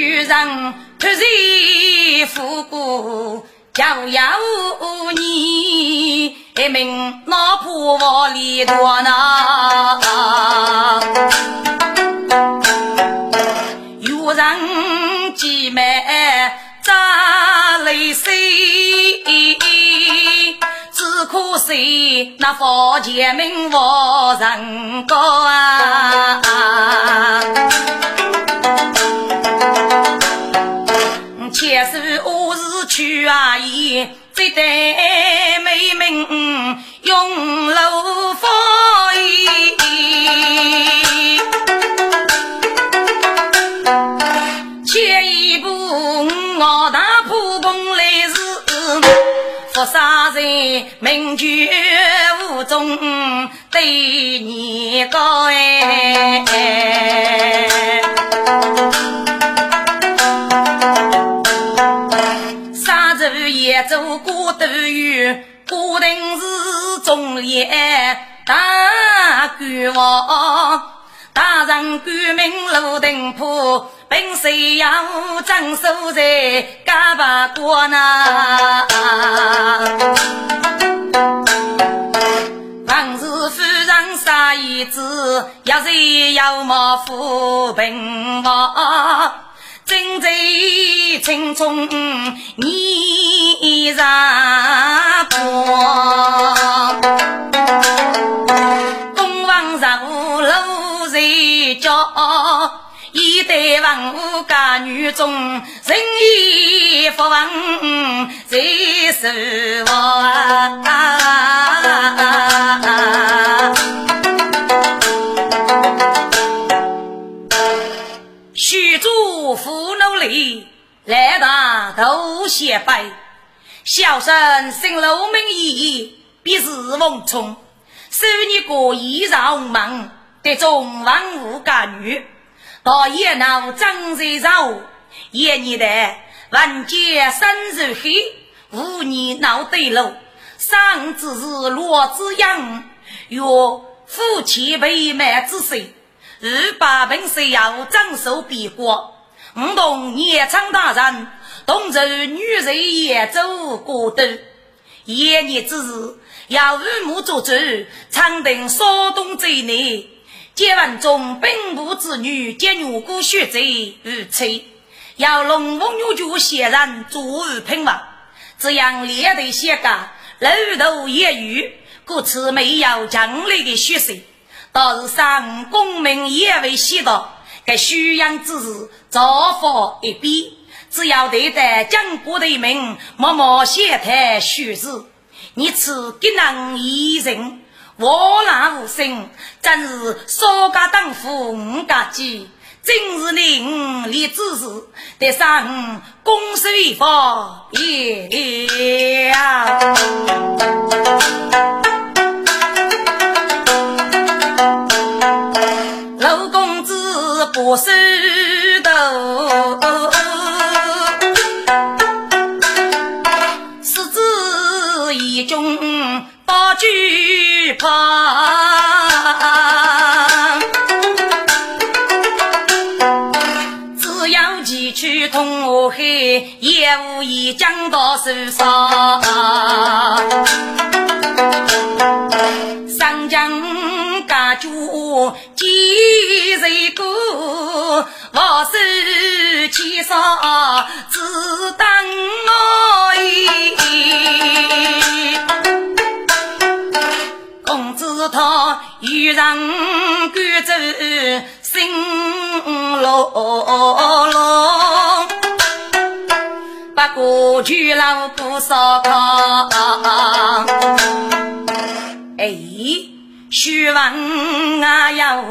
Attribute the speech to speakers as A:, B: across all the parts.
A: 富虚人突然富过，遥遥无你，一名老婆窝里多呢。有人姐妹扎泪水，只可惜那房前名无人高啊。且是我是去阿姨，只得美名永楼风衣。前一步我大铺崩来时，佛沙在名绝无中对你高哎。走过都有，固定是中列大官王。大人官名路定铺，本谁要镇守在家八国呢？王氏夫人杀一子，要谁要么扶贫王？正在青春你上过，东方上路在叫，一代文武家女中，人义福王在守望。扶努力，来大头显摆。小生姓陆名义，必是翁冲。收你过衣绕门，得中文武家女。到夜闹张在绕，夜你的万劫深如黑，五年闹对路。上只是罗子阳，若夫妻被卖之谁？二八本是要长寿比国，五同年长大人，同州女人也走过渡。一年之日，要五母做主，长亭稍东贼内。结完中本部之女，结女姑血贼如妻，要龙凤女主显然作为平王，这样列队写个楼头也有，故此没有强烈的血色。倒是上功名也未悉到，该虚阳之事早放一边。只要对待江国的名，默默写台虚字。你此给人一人，我难无声，真是少家当夫五家鸡。今日令立之事，得上公守一方也子不收头，狮子一中把惧怕，只要骑去通河海，也无意将到手。上家主几人过，我手牵手只等我意。公子他与人赶走新罗罗，不过去老不烧炕。哎，须问啊要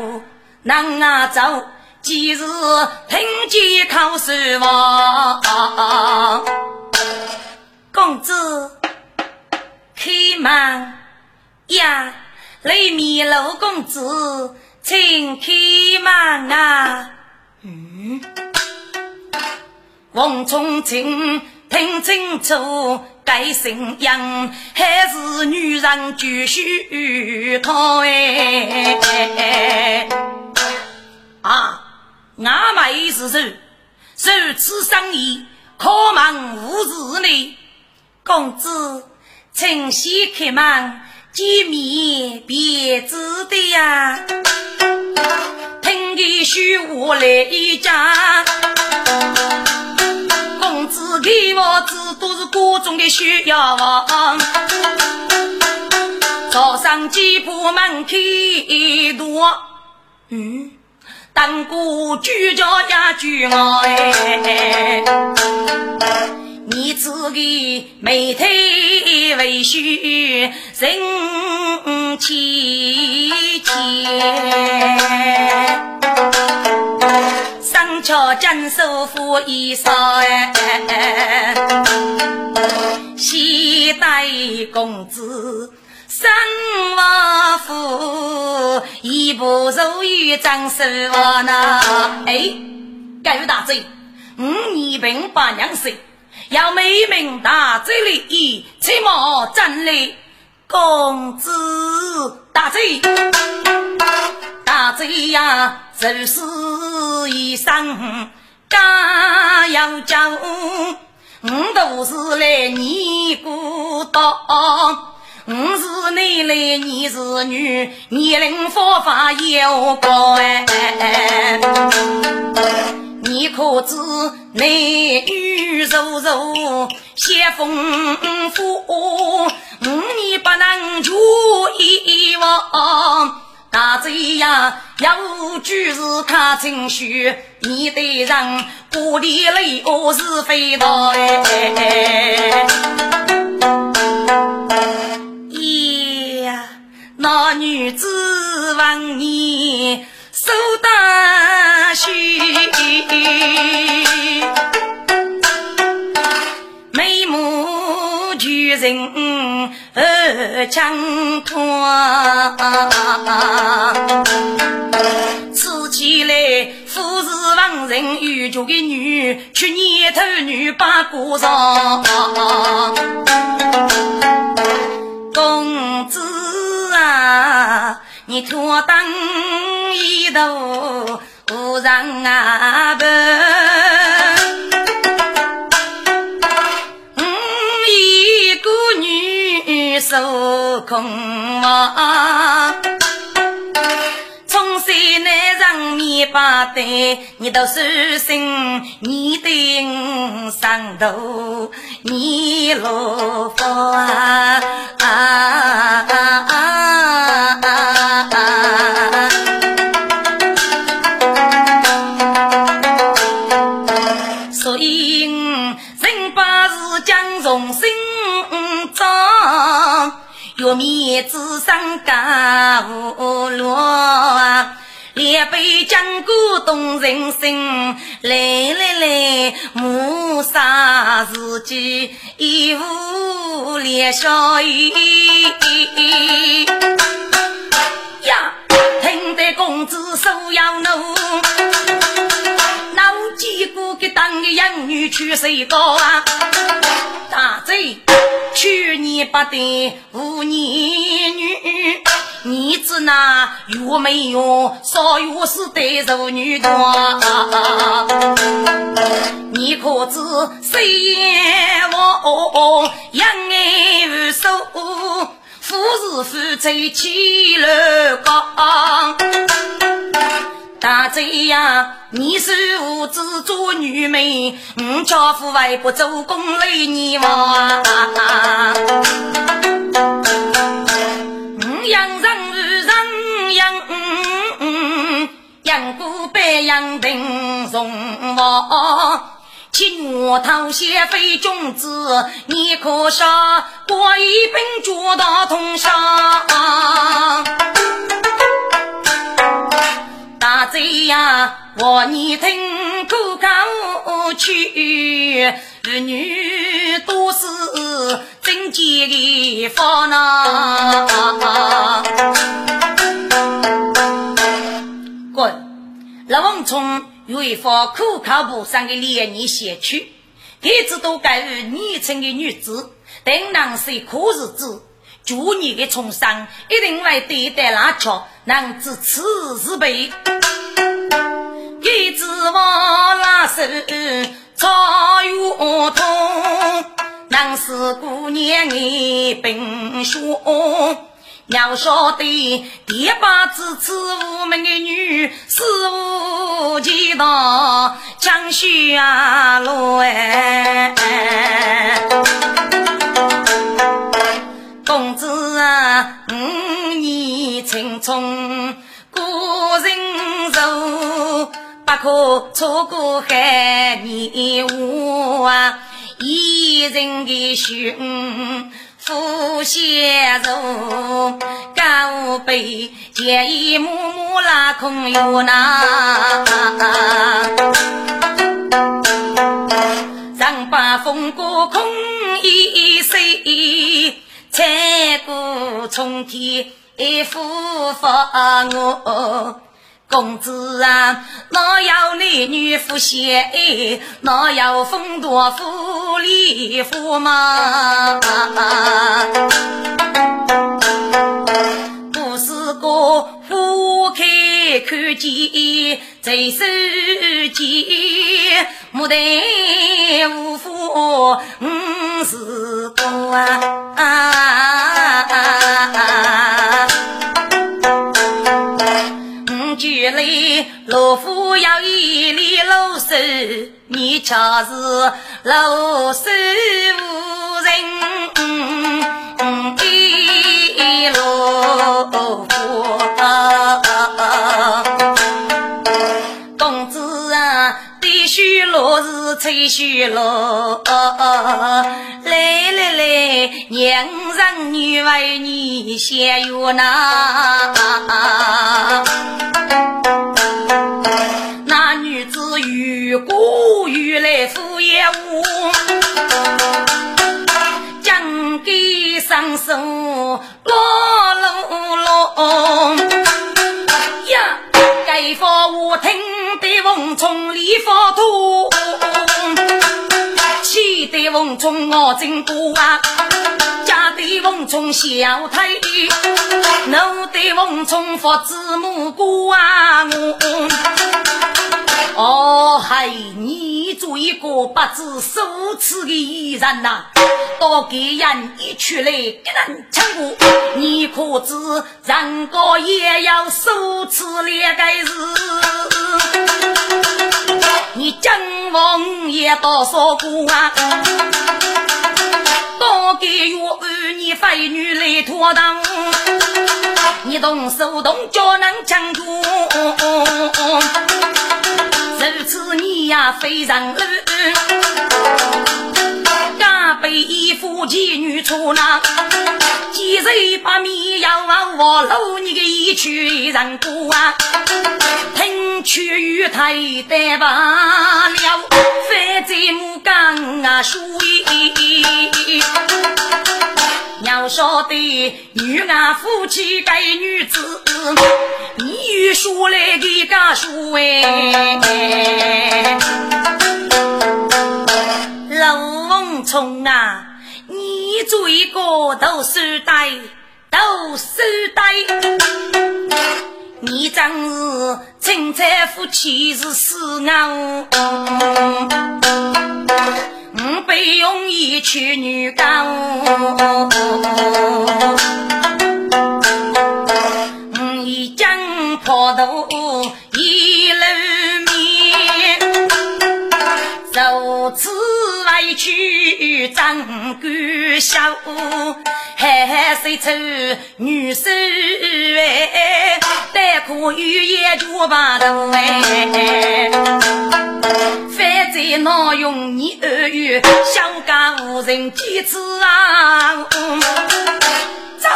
A: 能啊走，今日凭借考试王，公子开门呀，雷米楼公子，请开门啊！嗯，王从清听清楚。该姓杨还是女人就须讨哎！啊，俺妹是谁？如此生意，可忙无事呢？公子，请先开门，见面便知的呀。听见虚话来一讲。公子给我子都是各种的需要，早上几步门开多，嗯，当过居家家居我哎，你自己眉头微笑人亲切。上桥将手扶衣裳，西带公子生王府，一步走于张手呢。哎，各位大嘴，五年平八娘岁，要美名大嘴里，切莫站立。公子大嘴，大嘴呀！就是一生家要教，我都是来你孤岛，我是你来你是女，年龄佛法有高哎，你可知男女柔柔些丰富，五年不能住一房。大贼呀，有句是看情绪，你得让过里泪我是非道哎。呀，那女子问你受大许，眉目聚人。枪托，此起来富士王人有家的女，去年头女把过上。你托灯一头无人啊不。受空啊！从山南上面把对，你都是心，你的上头，你落福啊！所以人把是将重心。玉面子上家无落，两杯江古动人心。来来来，谋杀自己一无连小雨。呀，听得公子手要怒，闹几个给当个养女去谁高啊？大贼！去年不得无年女，你子那有没有少有是得受女多？你可知谁也我养爱无数，富是富在起楼高。大贼呀！你是无知做女美，我家父为不做工累你吗？青我讨先飞君子，你可杀过一兵捉大同伤。大贼呀，我你听哥哥去，儿女都是真金的方呐。滚，老王从。有一方可靠不上的脸你写去，一直都该于年轻的女子，等男是苦日子。祝你的重生一定会对待拉巧，能知此是悲。一指望拉手草月通，能是姑娘你本兄。要晓得第八支持我们的女，是无几道江雪啊路哎。公子啊，五年青春过人寿，不可错过海年华啊！一人的胸负血肉，高背见一幕幕拉空有那，让把风过空一岁。千古冲天福发我，公子啊，哪有你女夫贤？哪有风度富丽夫嘛？不是个花开看见最手间，莫得无福五是个啊！老夫要一粒老手，你却是老手无人一老夫。落是吹须落，来来来，娘让女为你先有那。那女子越过越来敷衍我，将给上手落落落呀，该放我听得风从里发土，气得风从我真多啊。家对翁冲小太，奴对翁冲佛子母姑啊我。哦嗨，你做一个不知羞耻的艺人呐，多给人一出来给人唱过，你可知人高也要羞耻两个字？多少个啊？多给我儿女妇女来拖堂，你动手动脚能抢住，如此你呀非常恶，被一夫妻女出那，几日把米要往我搂你个一曲人过啊，听取与太得罢了，非在木刚啊输赢。要晓得，女儿夫妻该女子，你与说来的家书哎。老冲啊，你做一个都是呆，都是呆。你真是青菜夫妻是死啊！我被用一去女干，委屈怎敢笑？还谁出女手哎？但可与也就把头哎。反正闹用你二月，想家无人几次啊？走，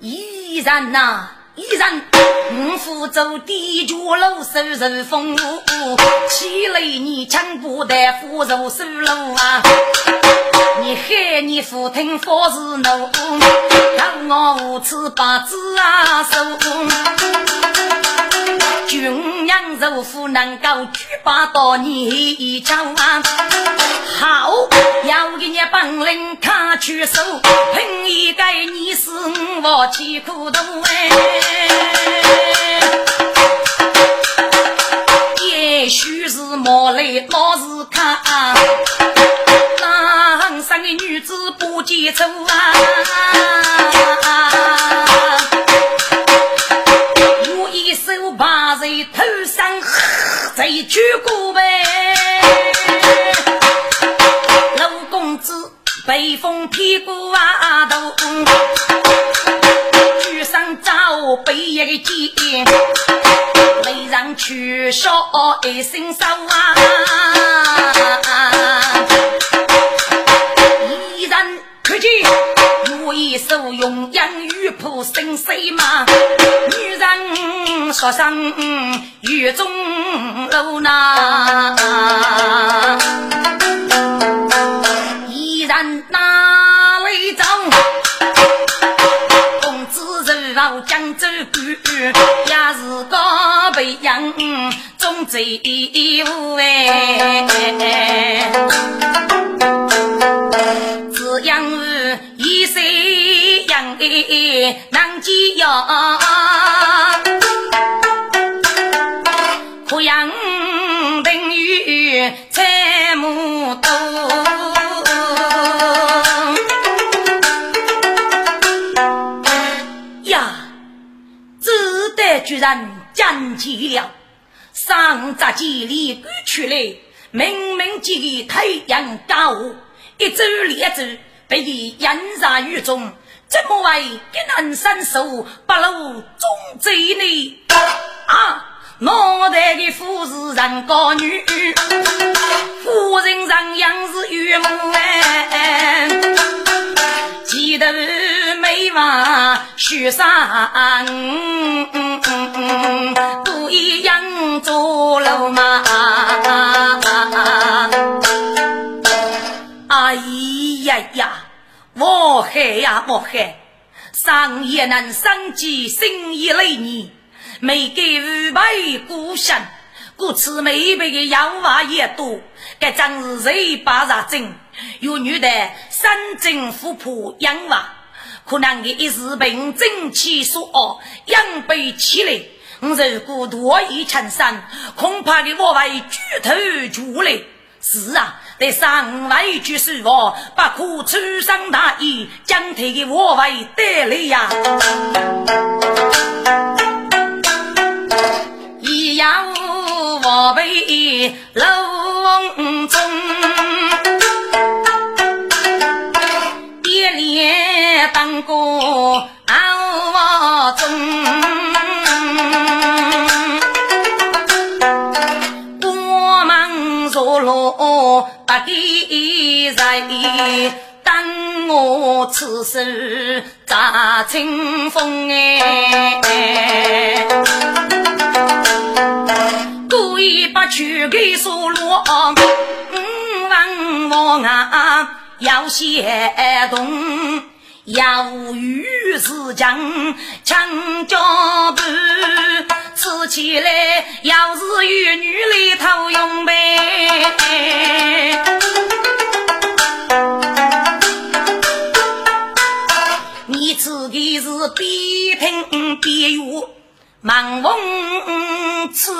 A: 依然呐，一人五福州地脚路收入风，气雷你枪不得福州收路啊！你害你父听佛是奴，让我无耻把子啊收。军养肉夫能够举把刀。你招啊！好，要给你本领看出手，凭一个你是我气苦头哎！也许是莫来。老是看，当上的女子不接走啊！头上再举过呗。北风屁股啊头，举上招背一个肩，雷上去烧一身烧啊！一人看见一手用洋雨铺身水嘛，女人说声雨中路呐。人哪里走？公子如老江州官，也是个培养中贼哎。只养一岁养的难记呀，可养等于财母多。呀，只得居然讲起了，上杂几里赶出来，明明几个太阳高，一走两走，被你淹在雨中，怎么会一人伸手把路中贼呢？啊！脑袋的富士人高女，夫人人样是玉木哎，记得眉毛须上，都一样做了嘛。哎呀呀，我害呀我害，上也能生计，心也累你。没给五百故乡，故此每辈的养娃也多。该真是谁把啥真？有女的三政富婆养娃，可能的一时病正气所恶，养不起来。如果多一成山，恐怕的我会举头就来。是啊，得上来一句实话，不可粗生大意，将他的我为得来呀。一样我被笼中，一连当过着落不给人，等我此时扎清风哎。故意把曲给数落，五万啊要协同，要与是将强交伴，吃起来要是与女里头用呗。你吃的是边听边用。忙逢此，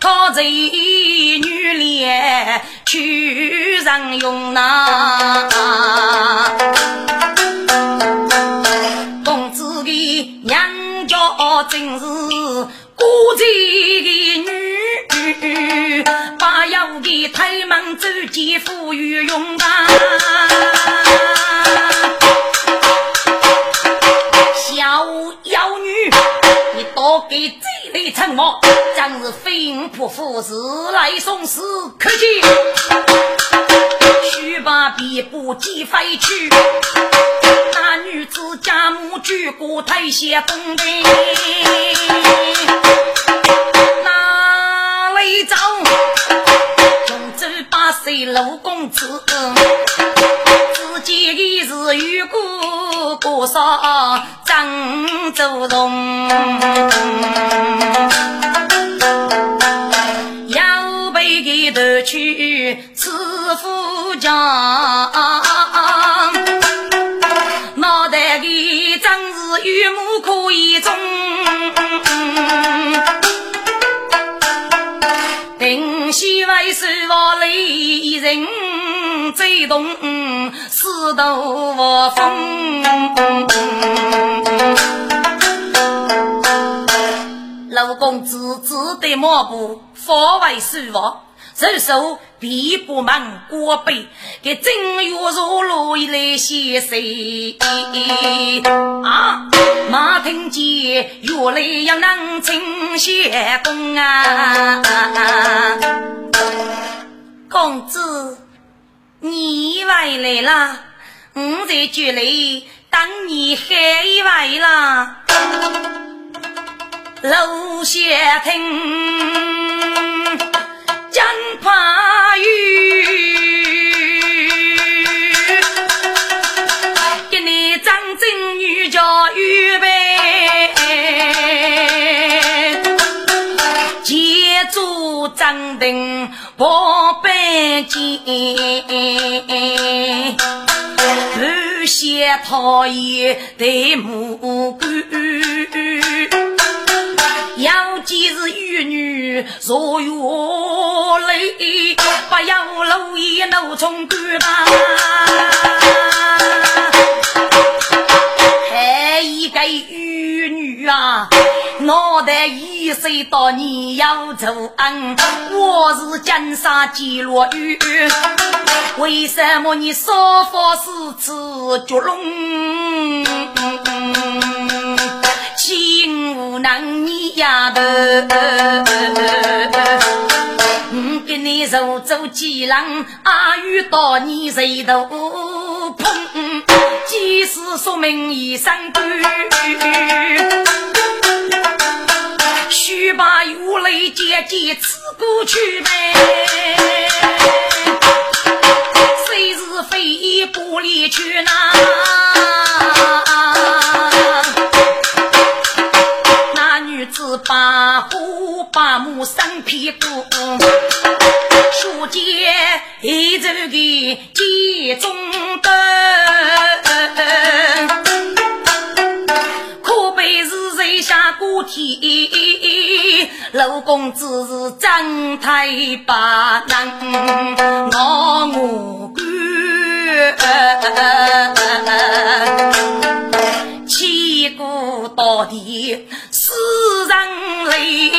A: 靠着女脸去上用呐。真是孤寂的女，把要给太门走姐夫与用吧。我给这里称号，真是飞蛾扑火，时来送死。可惜，须把皮布寄飞去。那女子家母举过台下风兵，哪里走？中州八岁陆公子，自己的是与哥哥少张祖荣，将，脑袋里真是玉木可以中。定西为首我雷人最动，四渡我风。老公子只得马步，方为首王。我。伸手必不忙过背，给正月入路来写谁？啊，马听见月来要能请谢公啊！公子，你回来了，我在这里等你很晚了，楼下听。江怕雨，给你张真女叫预备，借助张灯破白间，不写讨厌的目光。既是玉女若月泪，不要露一怒冲干吧。还一个玉女啊，脑袋一岁到你要走恩，我是金沙几落玉，为什么你说法是此绝龙？心无能你丫头，我给你手走几浪，阿遇到你谁都碰，即使说明一声句，须把玉泪姐姐刺过去呗，谁是非不离去呢？把虎把母生屁股，书剑一走的集中的，可悲是谁下过天？老公子是张太把能我无关，千古到底。世人泪，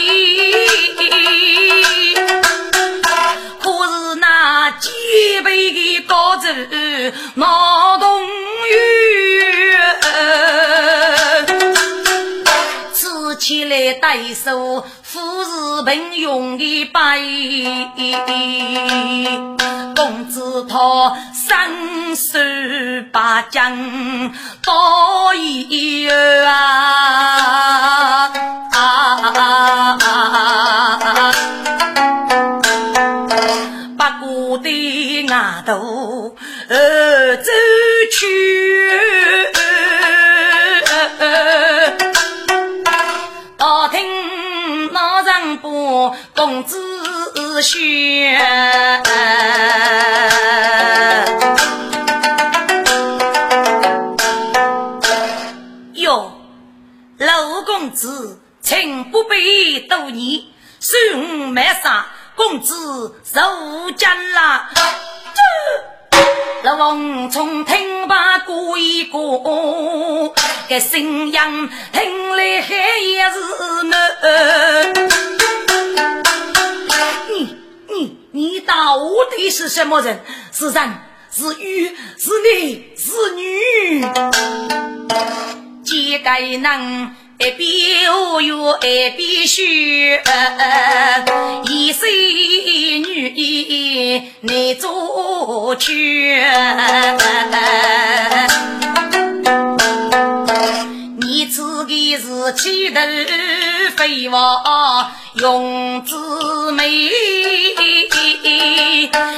A: 可是那几辈的高祖闹动于，吃起来对手。富士平庸的白，公子他伸手把将刀一啊，把过的牙头走去。不公子轩，哟，老公子，请不必多言，恕我没啥，公子受惊了。老王从听罢过一过，这声音听来还也是难。你到底是什么人？是人是鱼是女是女？几个人一边无语一边说，一岁女难做去。是气头飞往永子美，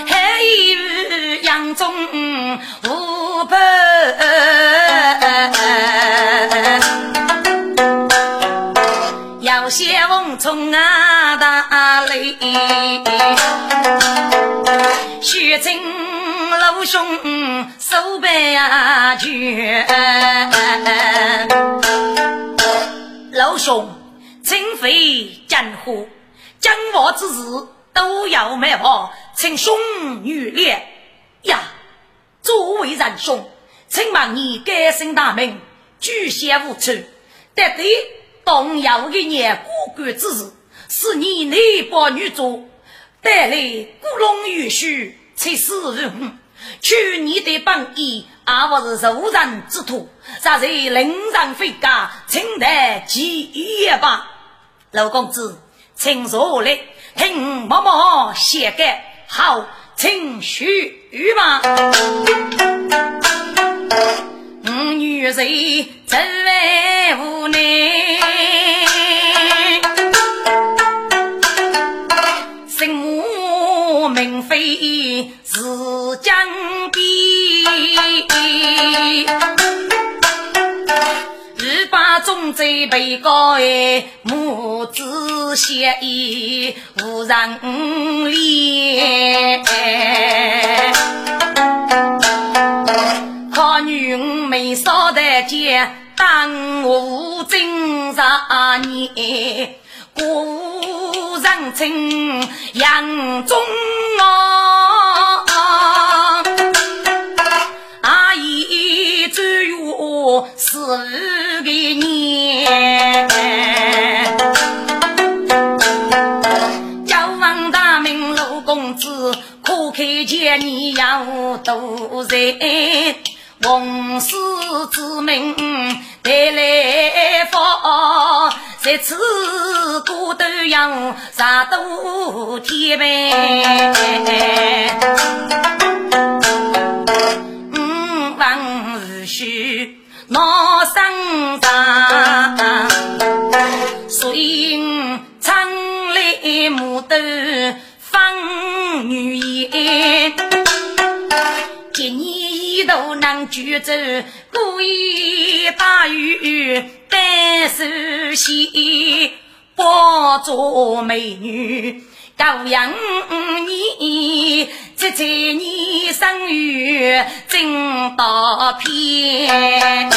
A: 还有杨宗无伯。要写翁从啊大雷，血尽老兄手背啊绝。老兄，请飞江湖，江华之事都要卖跑，请兄女烈呀！作为仁兄，请望你改姓大名，举贤无处，得对。动摇一年过关之事，是你内保女主带来古龙玉须，才是人。去年的本意，而不是受人之徒，咋在令人非家，请待吉言吧。老公子，请坐来，听默默写改，好，请续吧。我女人真为无奈，边，日把忠贼被告哎，母子协议无人理。可女没少得见，当我正十年，故人称杨忠啊，有十个年，叫王大明陆公子，可看见你要多人。红丝之名带来福，在此孤都要杀多天呗。五王无须闹生长，所以昌来木头放女言，今年。都能举走，故意大雨单手洗，抱着美女高阳你，这这你生育真大片，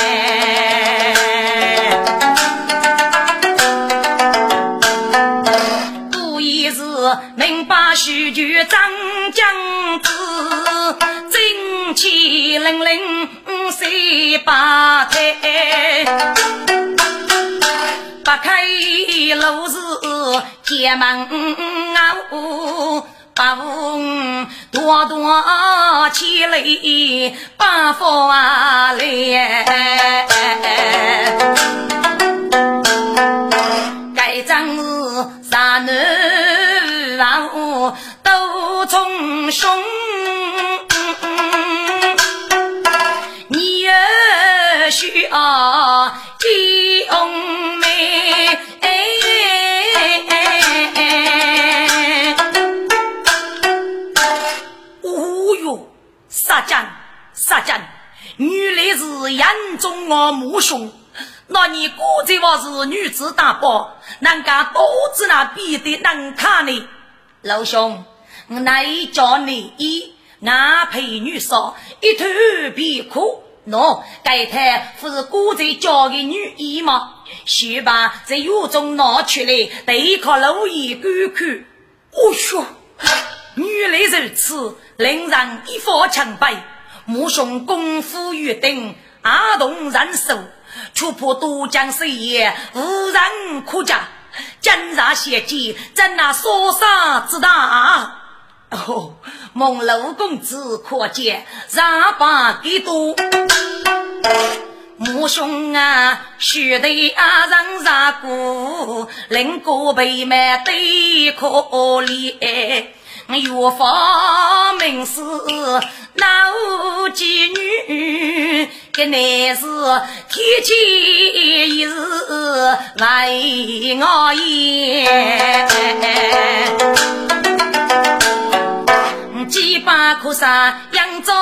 A: 故意是明把许句张将子。七零零三八台，八开路是结门啊，八五多多起来八发来，该张是啥女郎都从兄。将杀将，原来是眼中我母兄，那你果这话是女子大宝，难家肚子那比的难看呢？老兄，我乃叫你一，俺陪女少一头皮裤。喏，该台不是古在教的女医吗？先把这药中拿出来，对靠路眼观看。哦哟，原来如此，令人一发强白。母兄功夫约定，阿童人手，却怕都江水爷无人可加。今日血溅，怎那所杀之大？哦，孟老公子可见上把给多，母兄啊，须得阿人杀过，令哥辈们得可怜。岳父明是老妓女，个乃是天气一日为我言，几把苦沙扬着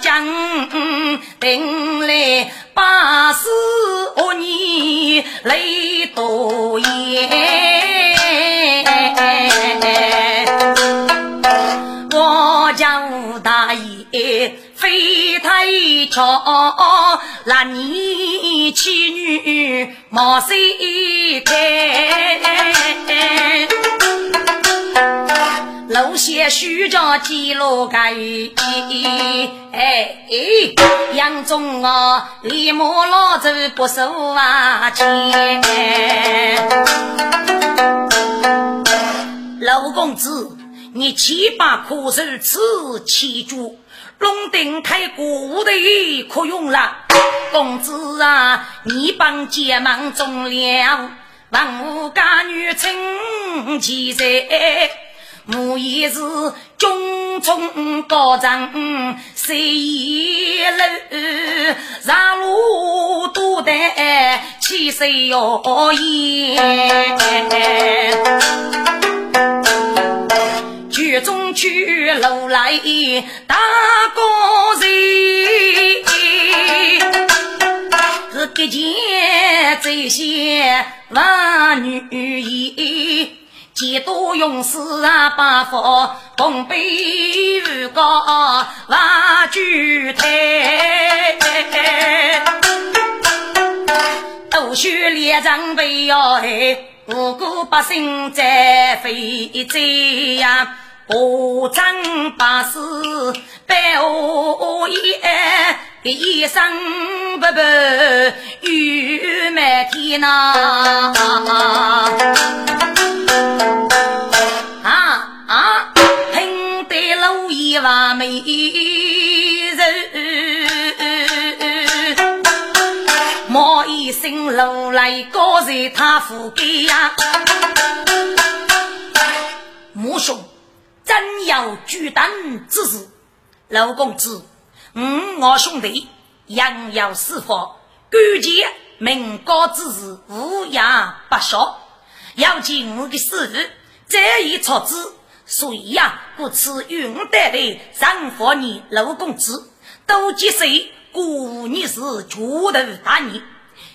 A: 江，等来八十五年泪多眼。爷非太巧，那年妻女毛三开，路线虚着几路盖，哎，杨忠啊，立马老走不收啊钱，老公子。你七把苦手此七主，龙鼎太古的可用了。公子啊，你帮结盟中了，万物家女称其在，我也是军中高长，谁也楼上路多得七岁要严。剧中去楼来大高人，是个见这些万女衣，几多勇士啊，把佛共背玉高万举台，都须列张备要害，无辜百姓在非灾呀。我张八士百无言，一生不白玉满天呐！啊啊，听得老爷话没冒一声怒来高在他腹盖呀，母兄。真有巨胆之事，老公子，嗯，我兄弟杨有师傅，关键明高之事无涯不晓，要尽我的师傅这一措子，所以呀，故此云带的上佛你老公子，都接受故你是主头大人，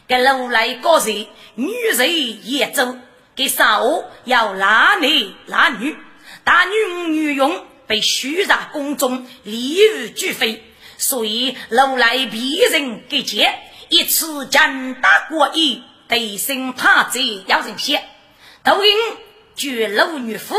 A: 给老来高人，女人也走，给上午要男男男女。大女女佣被许在宫中，礼遇俱废，所以楼来必人给接，一次将大国义，得胜怕贼要人先。抖音绝楼女夫，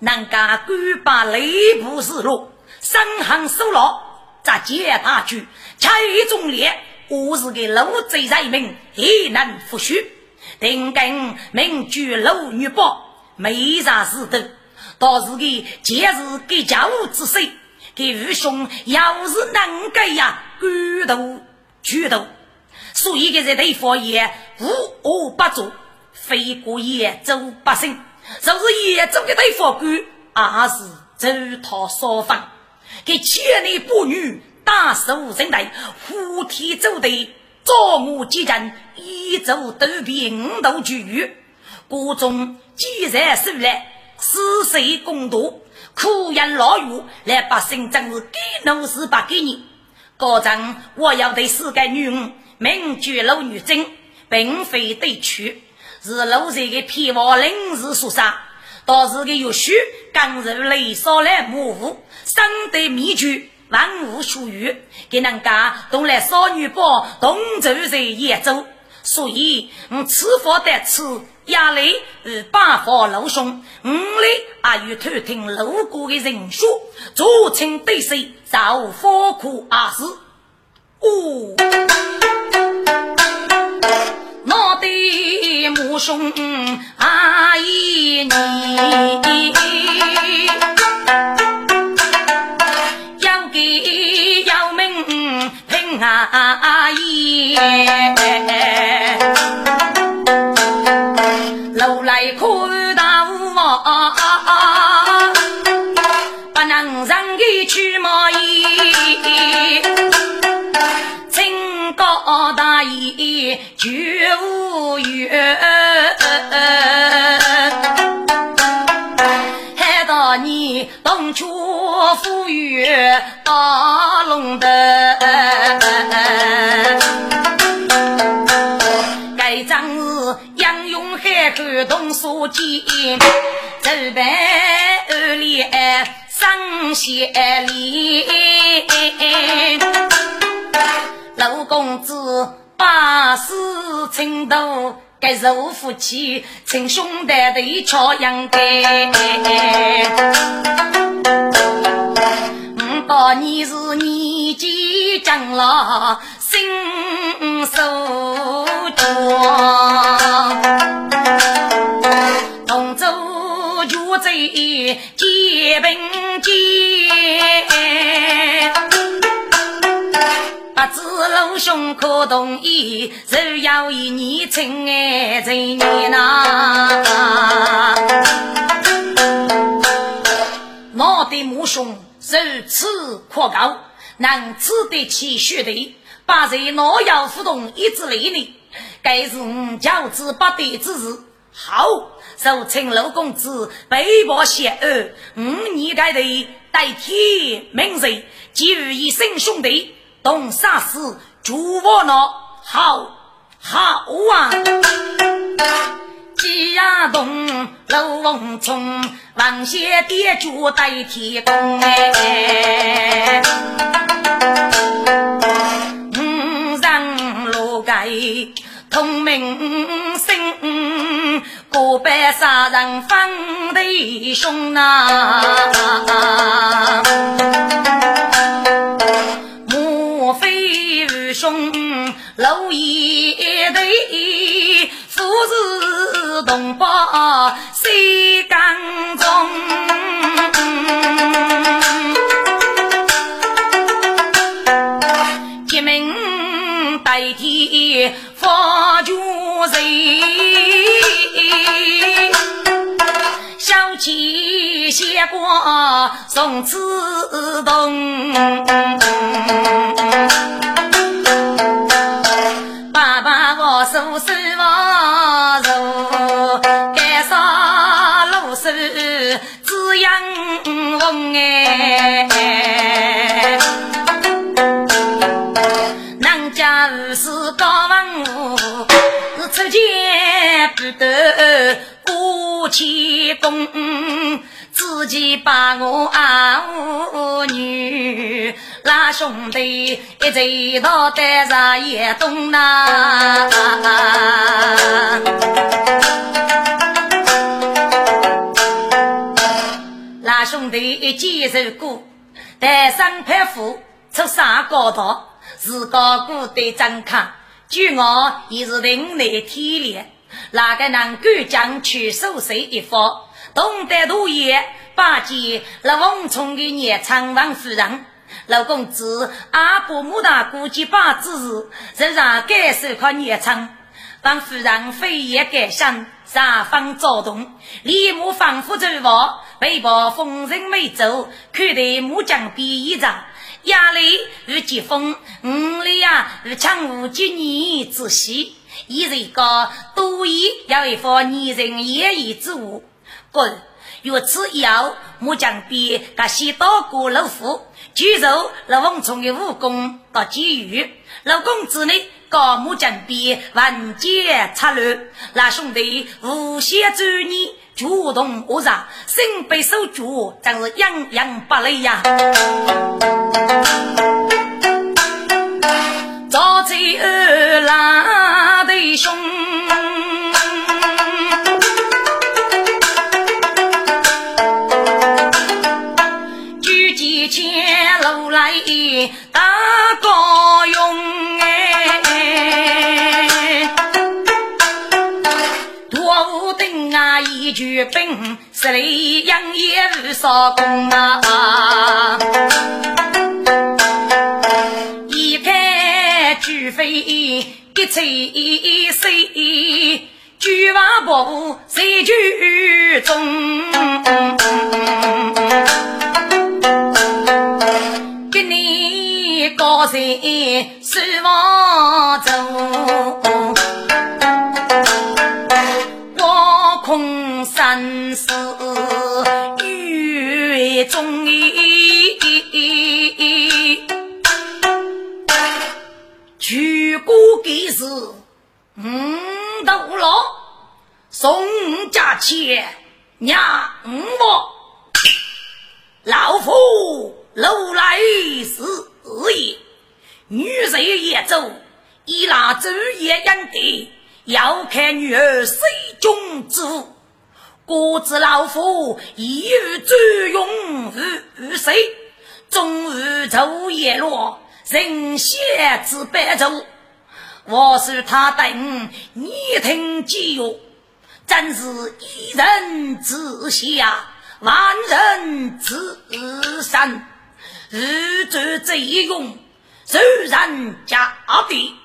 A: 能干官把内部事落，三行收牢，杂接大局，拆中列，我是个楼贼人民，也能复续。定根名居楼女宝，没啥事的。倒是个节日给家务之手，给愚兄要是能给呀，举头举头，所以个在对方也无恶不作，非过也走不胜，就是也走的对方官，还是走他所方，给千里妇女打手人代，虎天走地，造我几人，一走都比五斗巨，国中既然收来。死谁公道，苦言老语，来百姓真是给奴是不给你。高长，我要对四个女儿名绝老女贞，并非对屈，是老贼的偏往临时所杀。倒是个有许刚柔雷少来模糊，生得秘诀万物属于，给人家同来少女包，东走在野州。所以，我此佛得此。压力与八方老兄，五里还有偷听路过的人说，坐清对手，造火苦阿是。哦，我的母兄阿姨你，命平阿姨。路来看大雾啊，不能让你去冒衣。绝无缘，海到你东出富裕大龙的，勇海口东所见，走办二里上县里。老公子把事情都该受夫妻，称兄弟的桥阳盖。我道你是年纪长了，心手壮，结并肩。不知老兄可同意？只要一年情爱在年呐。我的母兄如此可高，能吃得起血的，把在诺要互动一直累呢？该是我教子不得之事。好，受请老公子背包险恶，五年该得代替名人，给予一生兄弟。动啥事？助我呢？好，好啊！鸡呀动，老翁冲，王谢爹主代替公哎。五让罗盖同名姓，过百杀人方弟兄啊！兄老一对，父子同胞谁敢中？结命代替发主人，气先过送自动。做事王如干啥路数只养翁哎，人家是高文武，出钱不得过千公。自己把我阿五女，拉兄弟一醉倒带上也懂呐。拉兄弟一接受过，带上佩服出山高头，自个过得真看。据我也是另类体验，哪个能够将去收拾一方？东得大爷八戒老王冲的年长王夫人，老公子阿伯母大估计八之日，仍然感受靠年长。王夫人飞也感伤，三方躁动，李母反复走望，背包风尘没走，看得木匠比衣裳，压力与疾风，五里呀与强无几年之喜，一人个多疑要一副泥人言语之物。滚！如此以后，木匠边他先到过老夫，据说老王从的武功到机遇，老公子呢告木匠边万劫插乱，那兄弟无限追你，主动恶杀，身被手脚真是样样不累呀！早在二郎的兄。举兵，十里杨也无少功啊。一看举飞一吹水，举瓦布谁举中？高山失望走。真是雨中意。举国给是五斗罗，送家钱娘我，老夫楼来是也。女人也走，一拿昼夜养的，要看女儿水中之物。果子老夫一日专用于谁？终日昼夜落。人血之白昼，我是他等你听几月，真是一人之下，万人之上。日做贼用，受人家的，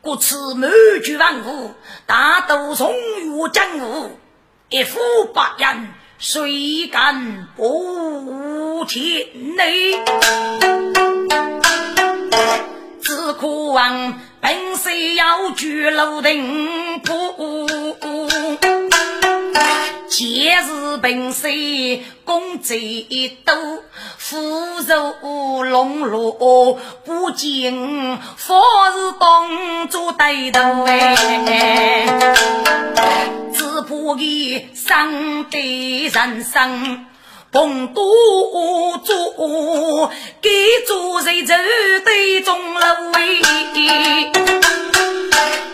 A: 故此满具万物，大都从于江湖，一夫八人，谁敢不听呢？只可望本岁要居楼顶铺，今日本岁工贼多，富肉龙罗不敬，佛是当做带头哎，只怕给伤得人生。共多做，给做人走对中路哎，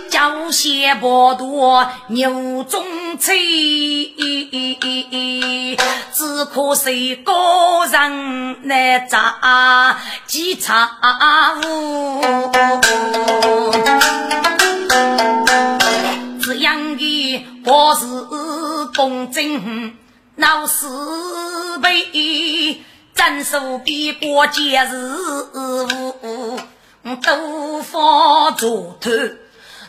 A: 叫些不多牛中吹，只可惜个人难扎。几场舞，这样的我是公正。闹事辈，镇守比过节日务，都放着头，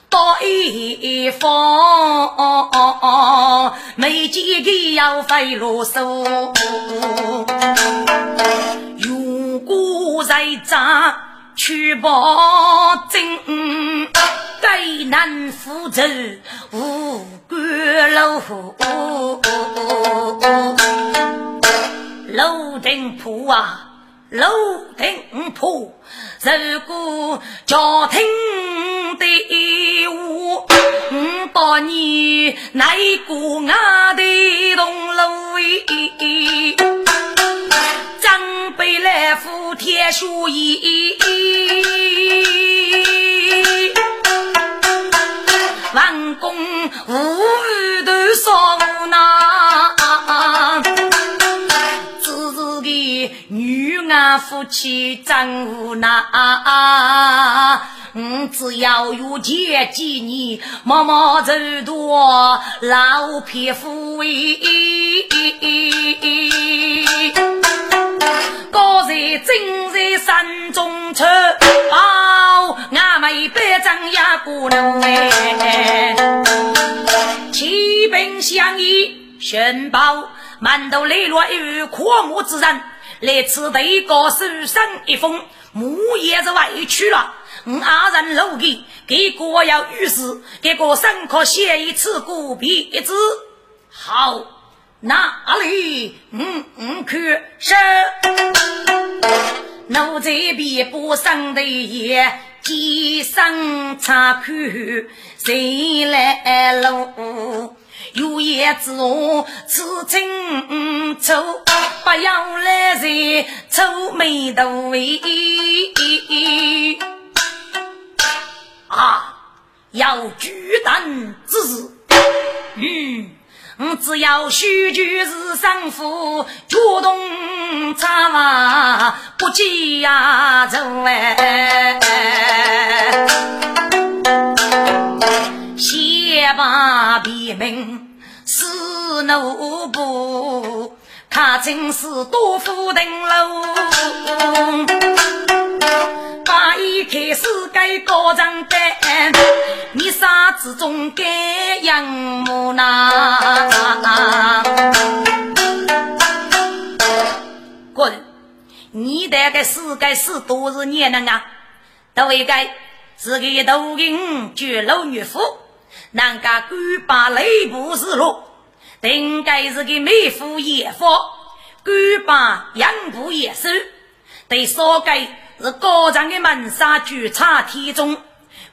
A: 到一方，没几个要费啰嗦。如果在家去报警，该难负责无官喽。楼顶铺啊，楼顶铺，如果家庭的我，五百年哪个俺的栋楼？长辈来扶天书衣，公无语俺夫妻真无奈，嗯，只要有钱几年，默默走多老匹夫哎。高在正在山中吃，哦，俺们一百张也不能哎。启禀相爷，宣报满头磊落与阔目之人。来此对高书生一封，木叶子外去了。我二人楼给给国要御史，给个生可写一次古笔字。好，哪里？嗯嗯，去是奴才便不生的也，几声插口，谁来录？有叶子哦，此情愁，不要来人愁眉头啊！要巨胆之事，嗯，只要须举是生父，主动插话，不急呀，走哎，把别名。是奴仆，他真是多福登楼。把一开始该高长的，你啥子中该仰慕呐？滚！你这个世界是多少年了啊？都应该是个抖音绝路女夫。人家官把雷部是路，应该是个美妇艳妇，官把养部也收，对少该是高长的门纱举差体重，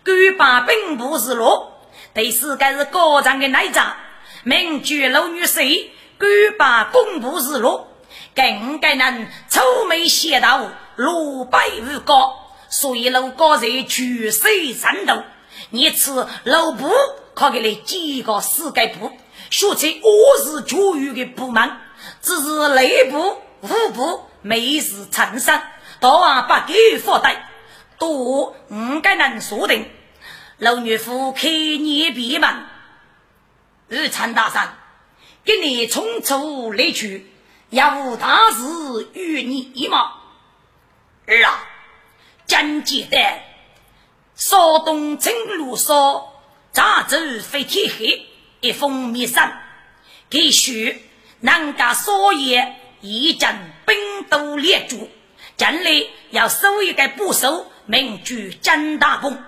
A: 官把并不是弱，对四该是高长的内脏，名举老女婿，官把公部是弱，更该能愁眉邪道，路白无高，所以老高在举手战斗，你此老部可给你几个四个部。学出我是教育的部门，只是内部五部没事产生，大王不给负担，多五个能说定。老女夫开你闭门，日常大山，给你冲出来去，要无大事与你吗？儿啊，真简单，稍东正路说，乍走飞天黑。一封密信，给许南家少爷一阵兵都列住，镇里要收一个部首，名居张大公，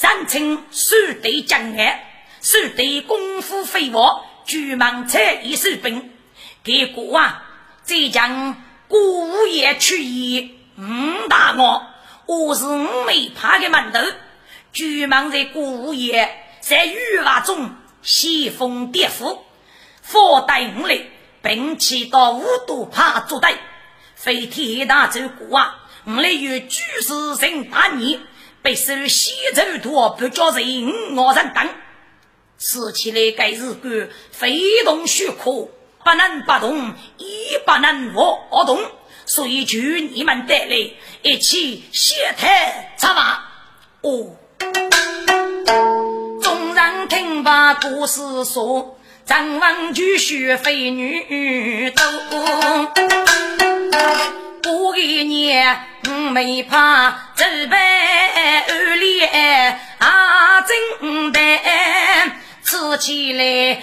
A: 人称数队将安，数队功夫飞火，举门才一手兵。给国王再将古五爷去以五大王，我是五妹派的门头，巨蟒在古五爷在御瓦中。西风跌伏，佛带五雷，并起到五都怕作对，飞天大走过啊！五里有举世人大逆，被收西周多不叫人五人等。此起来该日干，非同虚可，不能不动，亦不能不动，所以求你们带来一起协台策划哦。众人听把故事说，张王举婿非女多。过一年我没怕，走百二里啊真的，吃起来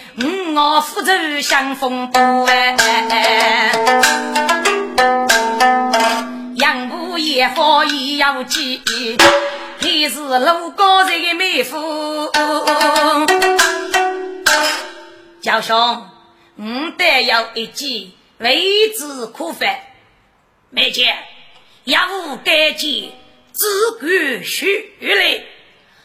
A: 我福州像风波哎。杨步也好也要记。你是路高人的妹夫，叫兄，我得要一计，为之可犯。妹姐，要无该计，只管许来。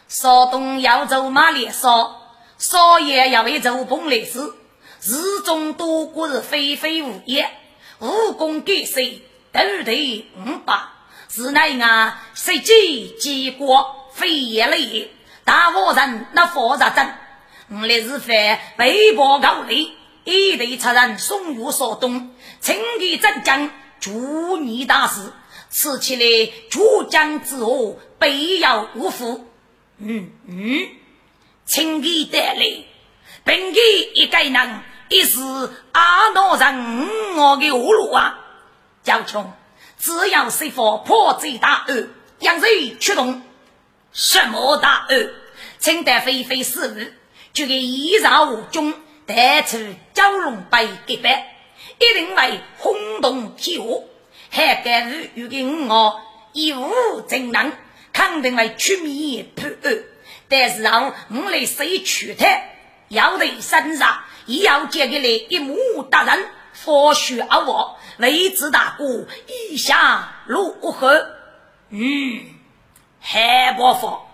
A: 少东要走马连少，少爷要为走蓬莱事，日中多过是非非无业，武功盖世，都得五百。是乃啊，设计结果非也累，大伙人那负责真。我来是犯微博高丽，一队出人送入所东，请给镇江助你大事，此起来主将之后必要无负。嗯嗯，请给带来，本给一个人，一是阿诺人我的葫芦啊，叫穷。只要师傅破贼大案，杨瑞出动。什么大案？请得飞飞师傅，就给一朝无中带出蛟龙杯给白，一定会轰动天下。还敢是有个我一无真能，肯定会出面破案。但是让我来谁取他？要得身上，也要接给来一目大人，佛学而我。雷子大哥，意下如何？嗯，还不错。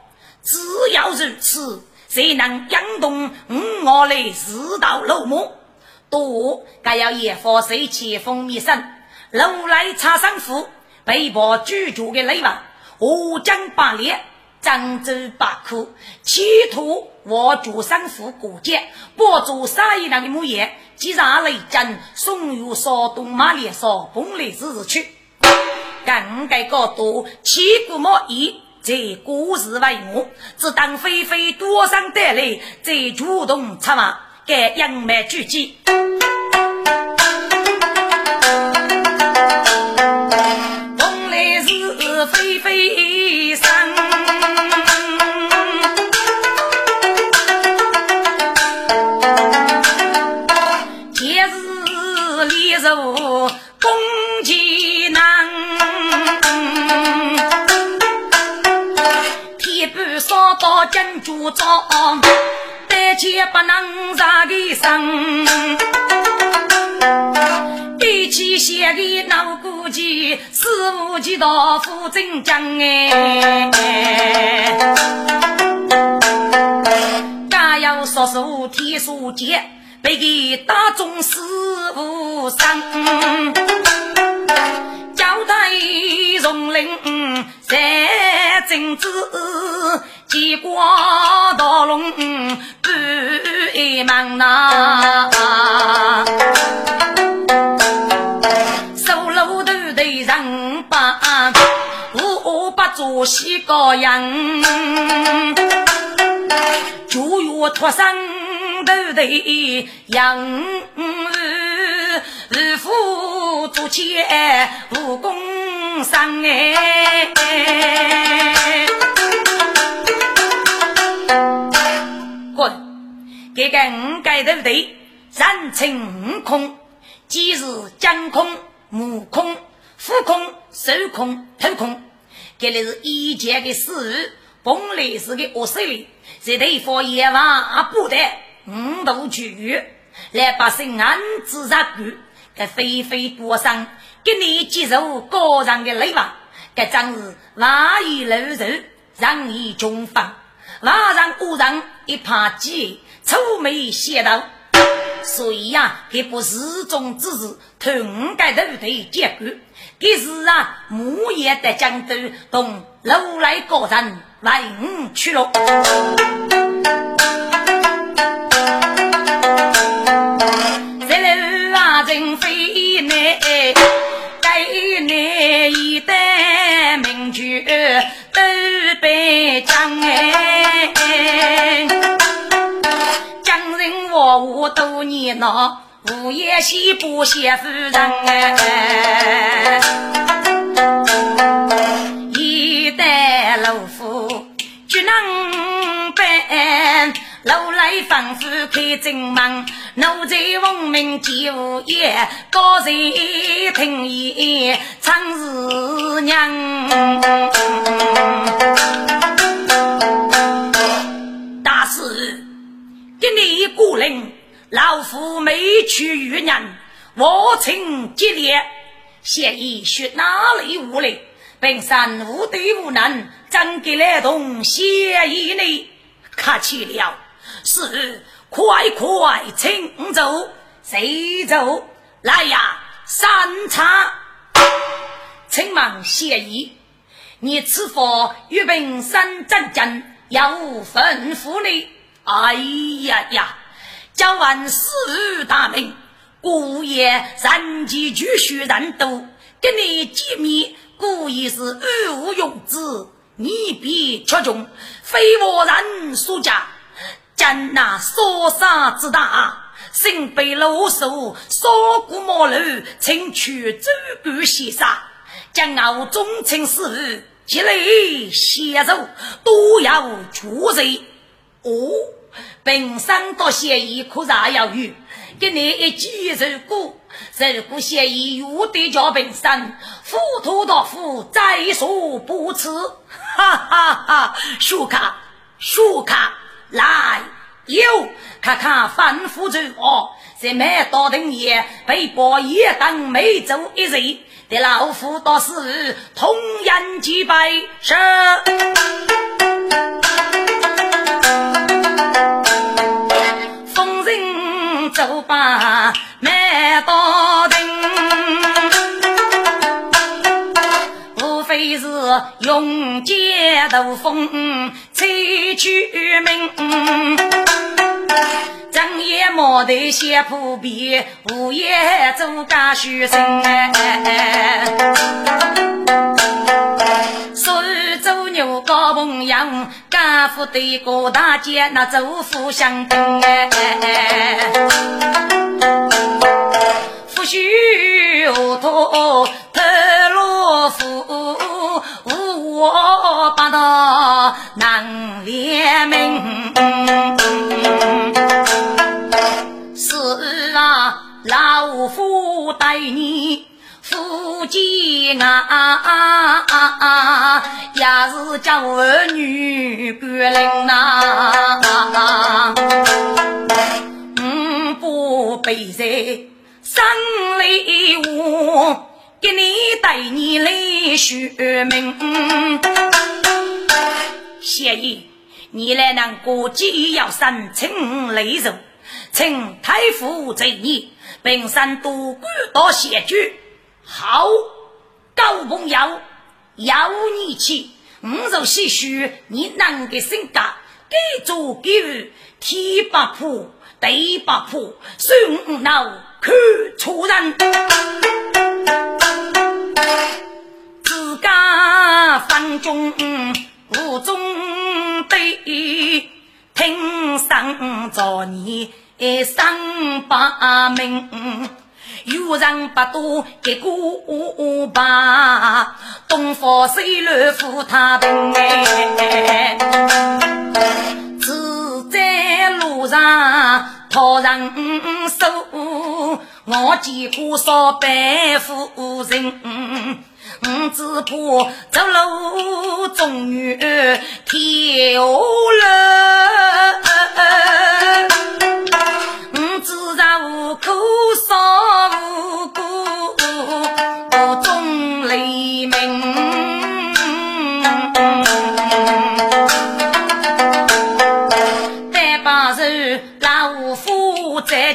A: 只要如此，才能惊动五我来四道楼幕。多，该要野火水起风灭声，楼来插上斧，被迫居住的雷王，我将八列。漳州八库，企图我主三府过节，博主杀一郎的模样，击然雷军，宋玉少东马连少，蓬莱之日去。敢该高多，千古莫疑。这古时为我，只当飞飞多生带来，在主动插马，该隐瞒狙击。蓬莱是飞飞。主招，胆怯不能杀的生，一起写的老古籍，师傅指到副镇将哎。家有叔叔天书杰，被给打中师傅生。交代从林三正子。结果大龙不忙呐。人把五八做西高阳，九月脱生头的杨日夫做起武功生哎，这个五盖头的人称悟空，即是将空、悟空。腹空、手空、头空，这里是一切的事本来是个恶势力，在对方阎王不得五度去，来把心安自杀去，该飞飞多生，给你接受高人的雷王，该真是万一露肉，人以穷放，万人恶人一怕鸡，愁眉邪道。所以呀，这不始终之事，头五盖头的结果。这是啊，木叶的江都同楼来高人为五去了。这楼啊，人非难，该难一代名句都被讲哎。我多年闹。午夜西不谢夫人哎，一代老夫就能办，老来仿佛开正门，奴才闻名皆无言，高人听言常是娘。给你一个人。老夫没去遇人，我请接烈，现已学哪里无力？本山无德无能，怎给来同谢意呢？客气了，是快快请走，谁走？来呀，三茶，请忙谢意。你此番与本山战争，有吩咐呢？哎呀呀！叫万事大名，故也人机俱须人多，跟你见面，故意是二无用之，你必出穷，非我人所家。将那所杀之大，身背老手，烧骨毛路，请去周官先杀，将我忠臣事务，积累携手，都要出罪。哦。本身多协议可啥要有，给你一记如果，如果协议有对叫本身，糊涂到夫再说不迟。哈哈哈！书卡，书卡，来，有看看吩咐着我，在买到等夜被包夜等每周一日，的老夫到时同样几百是。走吧，买到定，无非是用剑斗风，吹取名。正夜莫得写铺壁，午夜做家书生。牛高朋友，家父对各大姐那祖父相等哎，夫婿何托特罗夫，我把他难联名。是啊，老夫待你夫妻啊，也是叫儿女不能呐。嗯，不背在生里我给你带你来学名。谢爷，你来能过既要生请雷人，请太傅罪孽，本山多官到谢举。好，高朋友，要你去，五肉些许，你能给性格，给做给予，天不怕，地不怕，孙五脑看错人，自家分中无中对，听上着你三把名。有人不多给过我吧，东方虽乱富他平只在路上讨人收，我见过少白富人。我只怕走路终于天下了，我自然无可说。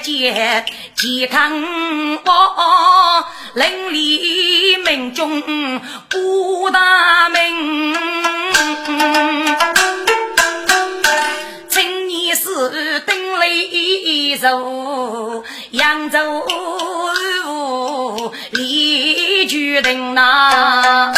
A: 楼。健康我邻里民众过大名，今年是丁雷寿，扬州李举人呐。